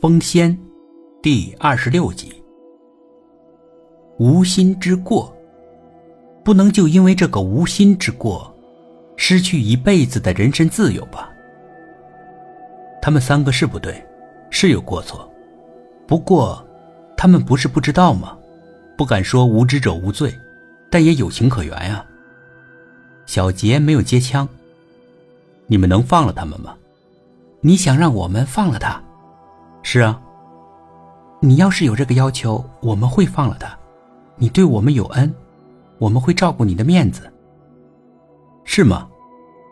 封仙，第二十六集。无心之过，不能就因为这个无心之过，失去一辈子的人身自由吧？他们三个是不对，是有过错，不过，他们不是不知道吗？不敢说无知者无罪，但也有情可原呀。小杰没有接枪。你们能放了他们吗？你想让我们放了他？是啊，你要是有这个要求，我们会放了他。你对我们有恩，我们会照顾你的面子，是吗？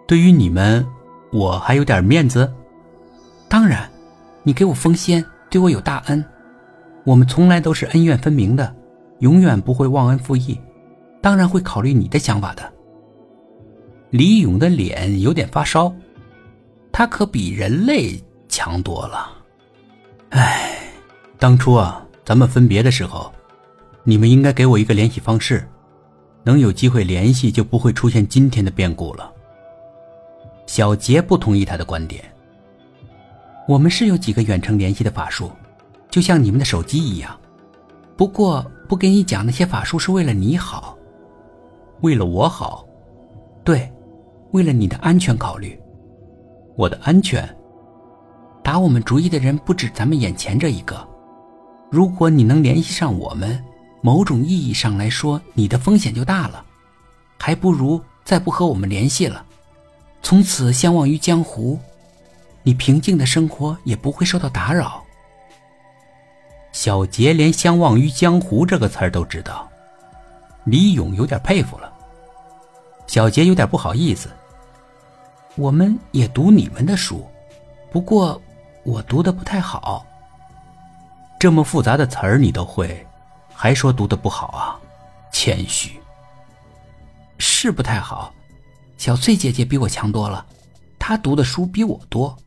对于你们，我还有点面子。当然，你给我封仙，对我有大恩，我们从来都是恩怨分明的，永远不会忘恩负义，当然会考虑你的想法的。李勇的脸有点发烧，他可比人类强多了。唉，当初啊，咱们分别的时候，你们应该给我一个联系方式，能有机会联系，就不会出现今天的变故了。小杰不同意他的观点。我们是有几个远程联系的法术，就像你们的手机一样。不过不给你讲那些法术是为了你好，为了我好，对，为了你的安全考虑。我的安全。打我们主意的人不止咱们眼前这一个。如果你能联系上我们，某种意义上来说，你的风险就大了。还不如再不和我们联系了，从此相忘于江湖，你平静的生活也不会受到打扰。小杰连“相忘于江湖”这个词儿都知道，李勇有点佩服了。小杰有点不好意思。我们也读你们的书，不过。我读的不太好，这么复杂的词儿你都会，还说读的不好啊？谦虚，是不太好。小翠姐姐比我强多了，她读的书比我多。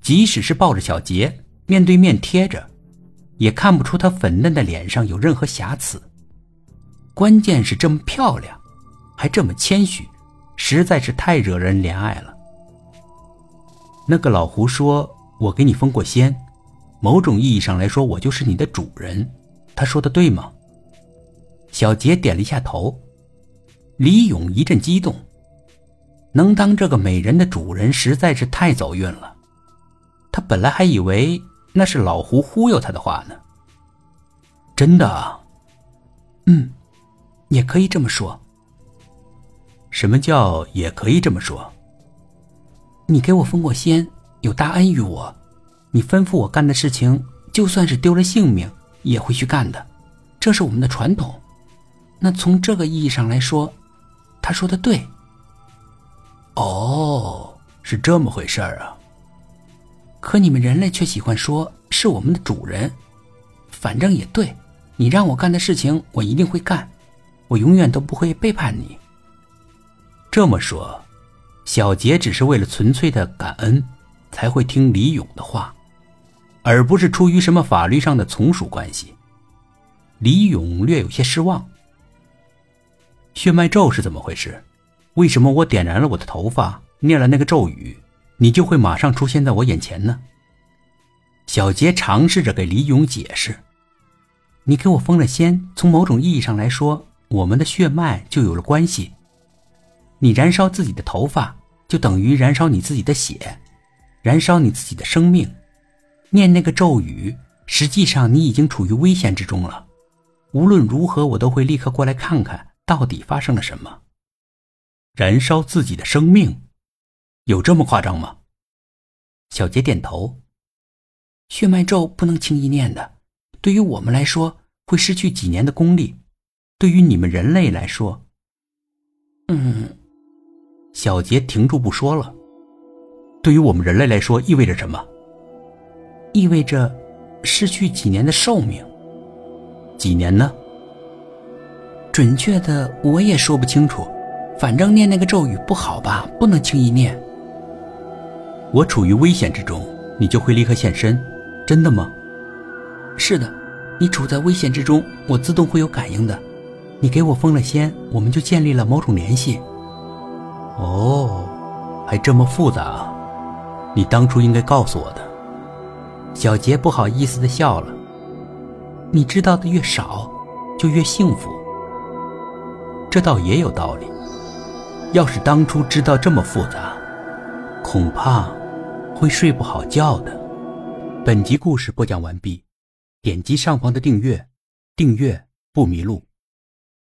即使是抱着小杰，面对面贴着，也看不出她粉嫩的脸上有任何瑕疵。关键是这么漂亮，还这么谦虚，实在是太惹人怜爱了。那个老胡说：“我给你封过仙，某种意义上来说，我就是你的主人。”他说的对吗？小杰点了一下头。李勇一阵激动，能当这个美人的主人实在是太走运了。他本来还以为那是老胡忽悠他的话呢。真的？嗯，也可以这么说。什么叫也可以这么说？你给我封过仙，有大恩于我。你吩咐我干的事情，就算是丢了性命也会去干的，这是我们的传统。那从这个意义上来说，他说的对。哦，是这么回事儿啊。可你们人类却喜欢说是我们的主人。反正也对，你让我干的事情，我一定会干，我永远都不会背叛你。这么说。小杰只是为了纯粹的感恩，才会听李勇的话，而不是出于什么法律上的从属关系。李勇略有些失望。血脉咒是怎么回事？为什么我点燃了我的头发，念了那个咒语，你就会马上出现在我眼前呢？小杰尝试着给李勇解释：“你给我封了仙，从某种意义上来说，我们的血脉就有了关系。”你燃烧自己的头发，就等于燃烧你自己的血，燃烧你自己的生命。念那个咒语，实际上你已经处于危险之中了。无论如何，我都会立刻过来看看到底发生了什么。燃烧自己的生命，有这么夸张吗？小杰点头。血脉咒不能轻易念的，对于我们来说会失去几年的功力，对于你们人类来说，嗯。小杰停住不说了。对于我们人类来说，意味着什么？意味着失去几年的寿命。几年呢？准确的我也说不清楚。反正念那个咒语不好吧，不能轻易念。我处于危险之中，你就会立刻现身，真的吗？是的，你处在危险之中，我自动会有感应的。你给我封了仙，我们就建立了某种联系。哦，还这么复杂！你当初应该告诉我的。小杰不好意思的笑了。你知道的越少，就越幸福。这倒也有道理。要是当初知道这么复杂，恐怕会睡不好觉的。本集故事播讲完毕，点击上方的订阅，订阅不迷路。